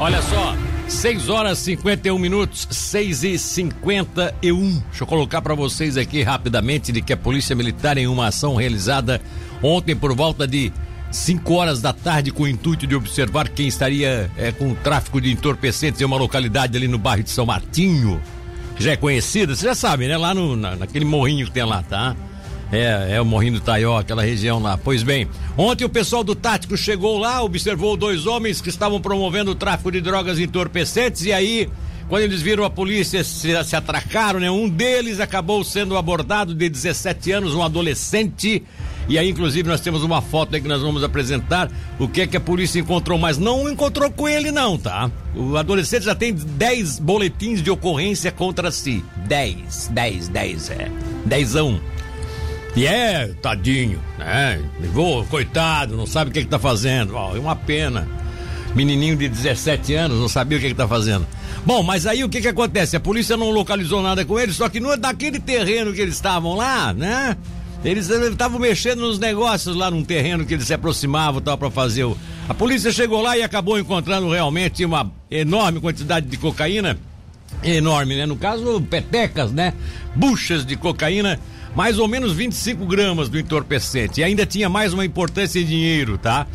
Olha só, 6 horas 51 minutos, 6 e 51. Deixa eu colocar para vocês aqui rapidamente de que a Polícia Militar, em uma ação realizada ontem por volta de 5 horas da tarde, com o intuito de observar quem estaria é, com tráfico de entorpecentes em uma localidade ali no bairro de São Martinho, já é conhecida, você já sabe, né? Lá no, na, naquele morrinho que tem lá, tá? É, é o Morrinho do Taió, aquela região lá. Pois bem, ontem o pessoal do Tático chegou lá, observou dois homens que estavam promovendo o tráfico de drogas entorpecentes e aí, quando eles viram a polícia, se, se atracaram, né? Um deles acabou sendo abordado de 17 anos, um adolescente. E aí, inclusive, nós temos uma foto aí que nós vamos apresentar. O que é que a polícia encontrou, mas não encontrou com ele, não, tá? O adolescente já tem 10 boletins de ocorrência contra si. 10, 10, 10, é. Dezão. E é, tadinho, né? Vou, coitado, não sabe o que, que tá fazendo. Ó, é uma pena. Menininho de 17 anos, não sabia o que, que tá fazendo. Bom, mas aí o que que acontece? A polícia não localizou nada com eles, só que no, daquele terreno que eles estavam lá, né? Eles estavam mexendo nos negócios lá num terreno que eles se aproximavam tal para fazer o. A polícia chegou lá e acabou encontrando realmente uma enorme quantidade de cocaína. Enorme, né? No caso, petecas, né? Buchas de cocaína mais ou menos 25 gramas do entorpecente. E ainda tinha mais uma importância em dinheiro, tá?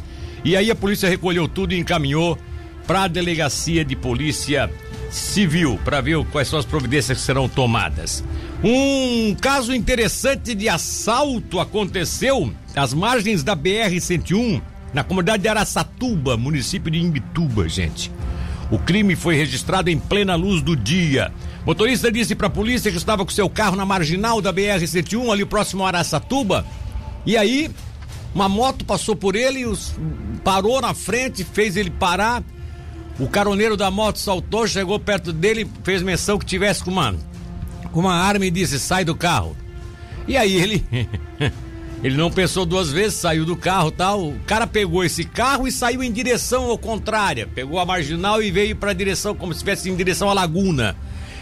E aí a polícia recolheu tudo e encaminhou para a delegacia de polícia civil para ver quais são as providências que serão tomadas. Um caso interessante de assalto aconteceu às margens da BR 101, na comunidade de Araçatuba, município de Imbituba, gente. O crime foi registrado em plena luz do dia. Motorista disse para a polícia que estava com seu carro na marginal da BR-101, ali próximo a Araçatuba. E aí, uma moto passou por ele, os, parou na frente, fez ele parar. O caroneiro da moto saltou, chegou perto dele, fez menção que tivesse com uma, com uma arma e disse: sai do carro. E aí ele. Ele não pensou duas vezes, saiu do carro tal. O cara pegou esse carro e saiu em direção ao contrária. Pegou a marginal e veio para a direção, como se estivesse em direção à laguna.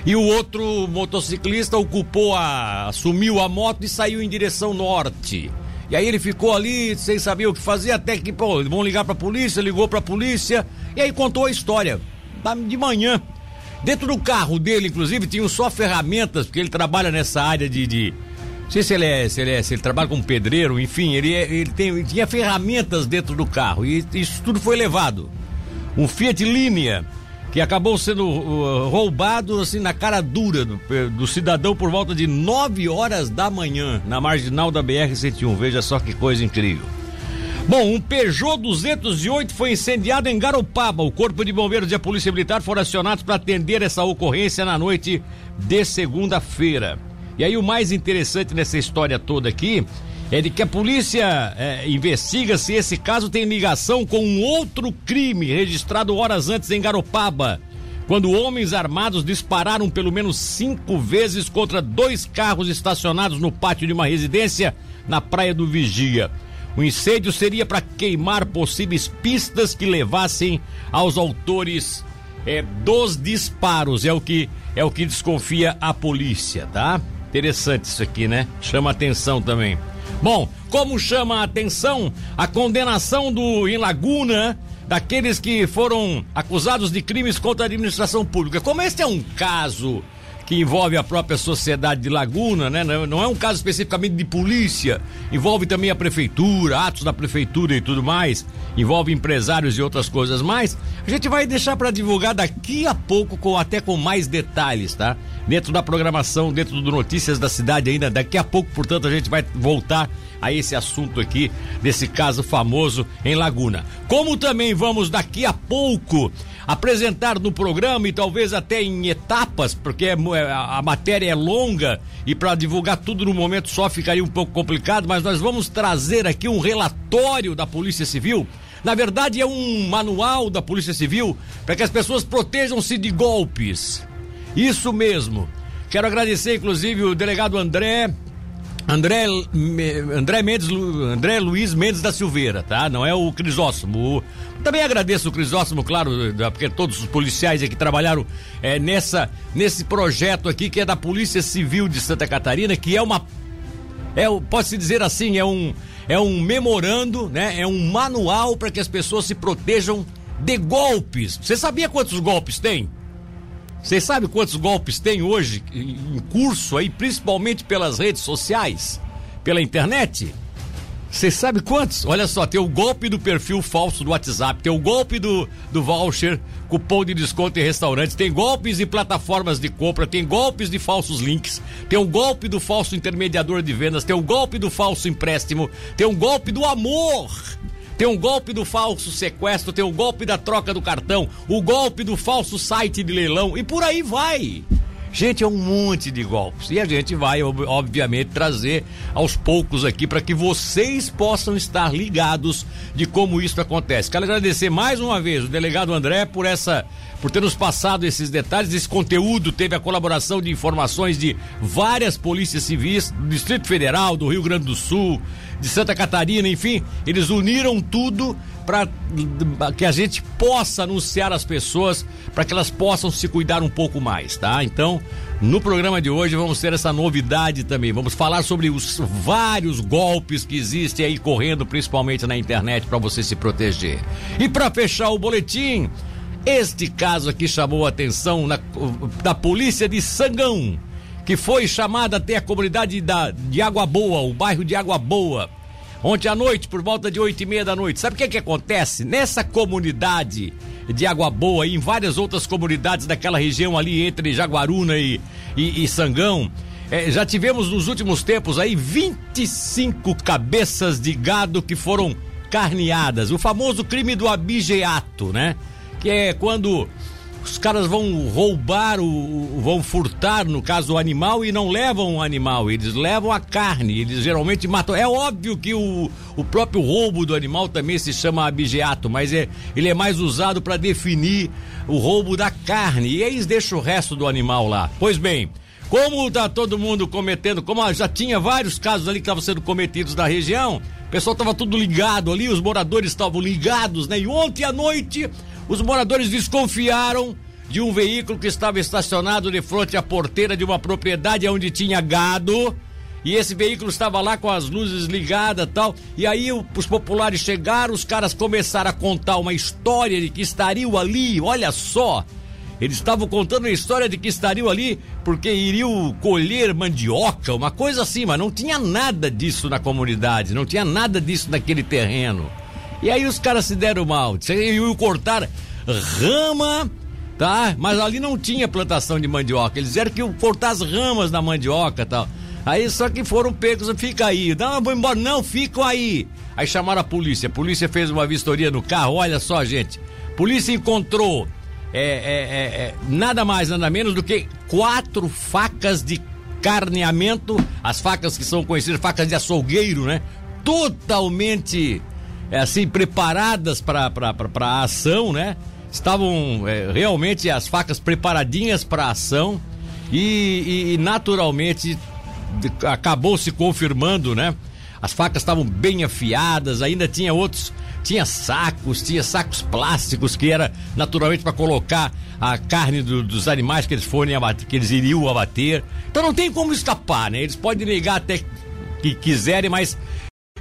E o outro motociclista ocupou a. assumiu a moto e saiu em direção norte. E aí ele ficou ali sem saber o que fazer, até que, pô, vão ligar pra polícia, ligou pra polícia, e aí contou a história. De manhã. Dentro do carro dele, inclusive, tinham só ferramentas, porque ele trabalha nessa área de. de sei se ele, é, se ele, é, se ele trabalha como pedreiro, enfim, ele, é, ele, tem, ele tinha ferramentas dentro do carro. E isso tudo foi levado. Um Fiat Linea que acabou sendo uh, roubado assim na cara dura do, do, cidadão por volta de 9 horas da manhã na marginal da BR-101. Veja só que coisa incrível. Bom, um Peugeot 208 foi incendiado em Garopaba. O Corpo de Bombeiros e a Polícia Militar foram acionados para atender essa ocorrência na noite de segunda-feira. E aí o mais interessante nessa história toda aqui é de que a polícia é, investiga se esse caso tem ligação com um outro crime registrado horas antes em Garopaba, quando homens armados dispararam pelo menos cinco vezes contra dois carros estacionados no pátio de uma residência na Praia do Vigia. O incêndio seria para queimar possíveis pistas que levassem aos autores é, dos disparos. É o que é o que desconfia a polícia, tá? Interessante isso aqui, né? Chama atenção também. Bom, como chama a atenção a condenação do em Laguna daqueles que foram acusados de crimes contra a administração pública. Como este é um caso que envolve a própria sociedade de Laguna, né? Não é um caso especificamente de polícia, envolve também a prefeitura, atos da prefeitura e tudo mais, envolve empresários e outras coisas mais. A gente vai deixar para divulgar daqui a pouco com até com mais detalhes, tá? Dentro da programação, dentro do Notícias da Cidade ainda daqui a pouco, portanto, a gente vai voltar a esse assunto aqui, desse caso famoso em Laguna. Como também vamos daqui a pouco apresentar no programa e talvez até em etapas, porque é, é, a matéria é longa e para divulgar tudo no momento só ficaria um pouco complicado, mas nós vamos trazer aqui um relatório da Polícia Civil. Na verdade, é um manual da Polícia Civil para que as pessoas protejam-se de golpes. Isso mesmo. Quero agradecer, inclusive, o delegado André, André, André Mendes, André Luiz Mendes da Silveira, tá? Não é o Crisóstomo. Também agradeço o Crisóstomo, claro, porque todos os policiais aqui trabalharam é, nessa, nesse projeto aqui que é da Polícia Civil de Santa Catarina, que é uma, é, pode-se dizer assim, é um, é um memorando, né? É um manual para que as pessoas se protejam de golpes. Você sabia quantos golpes tem? Você sabe quantos golpes tem hoje em curso aí, principalmente pelas redes sociais, pela internet? Você sabe quantos? Olha só, tem o golpe do perfil falso do WhatsApp, tem o golpe do, do voucher, cupom de desconto em restaurantes, tem golpes em plataformas de compra, tem golpes de falsos links, tem o golpe do falso intermediador de vendas, tem o golpe do falso empréstimo, tem o golpe do amor. Tem um golpe do falso sequestro, tem o golpe da troca do cartão, o golpe do falso site de leilão e por aí vai. Gente, é um monte de golpes. E a gente vai, obviamente, trazer aos poucos aqui para que vocês possam estar ligados de como isso acontece. Quero agradecer mais uma vez o delegado André por essa. Por ter nos passado esses detalhes, esse conteúdo teve a colaboração de informações de várias polícias civis, do Distrito Federal, do Rio Grande do Sul, de Santa Catarina, enfim, eles uniram tudo para que a gente possa anunciar às pessoas para que elas possam se cuidar um pouco mais, tá? Então, no programa de hoje vamos ter essa novidade também. Vamos falar sobre os vários golpes que existem aí correndo, principalmente na internet, para você se proteger. E para fechar o boletim, este caso aqui chamou a atenção na, da polícia de Sangão, que foi chamada até a comunidade da, de Água Boa, o bairro de Água Boa ontem à noite, por volta de oito e meia da noite. Sabe o que que acontece? Nessa comunidade de Água Boa e em várias outras comunidades daquela região ali entre Jaguaruna e, e, e Sangão, é, já tivemos nos últimos tempos aí 25 cabeças de gado que foram carneadas. O famoso crime do abigeato, né? Que é quando os caras vão roubar o. vão furtar, no caso, o animal e não levam o animal, eles levam a carne, eles geralmente matam. É óbvio que o, o próprio roubo do animal também se chama abigeato, mas é, ele é mais usado para definir o roubo da carne. E eles deixam o resto do animal lá. Pois bem. Como tá todo mundo cometendo, como já tinha vários casos ali que estavam sendo cometidos na região, o pessoal tava tudo ligado ali, os moradores estavam ligados, né? E ontem à noite os moradores desconfiaram de um veículo que estava estacionado de frente à porteira de uma propriedade onde tinha gado. E esse veículo estava lá com as luzes ligadas tal. E aí os populares chegaram, os caras começaram a contar uma história de que estariam ali, olha só. Eles estavam contando a história de que estariam ali porque iriam colher mandioca, uma coisa assim, mas não tinha nada disso na comunidade, não tinha nada disso naquele terreno. E aí os caras se deram mal. Iam cortar rama, tá? Mas ali não tinha plantação de mandioca. Eles disseram que cortar as ramas da mandioca tal. Aí só que foram pegos, fica aí. Não, vou embora. Não, ficam aí. Aí chamaram a polícia. A polícia fez uma vistoria no carro. Olha só, gente. Polícia encontrou é, é, é, é nada mais, nada menos do que quatro facas de carneamento. As facas que são conhecidas, facas de açougueiro, né? Totalmente é, assim, preparadas para a ação, né? Estavam é, realmente as facas preparadinhas para a ação e, e, e naturalmente acabou se confirmando, né? As facas estavam bem afiadas, ainda tinha outros, tinha sacos, tinha sacos plásticos que era naturalmente para colocar a carne do, dos animais que eles forem abater, que eles iriam abater. Então não tem como escapar, né? Eles podem negar até que quiserem, mas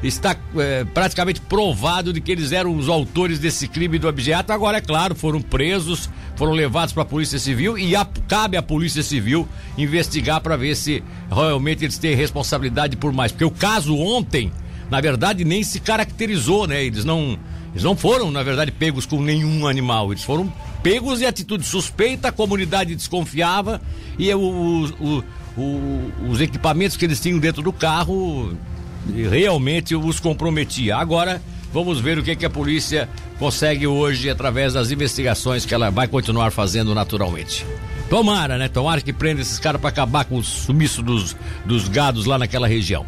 está é, praticamente provado de que eles eram os autores desse crime do objeto. Agora, é claro, foram presos, foram levados para a Polícia Civil e a, cabe à Polícia Civil investigar para ver se realmente eles têm responsabilidade por mais. Porque o caso ontem, na verdade, nem se caracterizou, né? Eles não, eles não foram, na verdade, pegos com nenhum animal. Eles foram pegos em atitude suspeita, a comunidade desconfiava e o, o, o, os equipamentos que eles tinham dentro do carro realmente os comprometia. Agora, vamos ver o que, que a polícia consegue hoje através das investigações que ela vai continuar fazendo naturalmente. Tomara, né? Tomara que prenda esses caras para acabar com o sumiço dos, dos gados lá naquela região.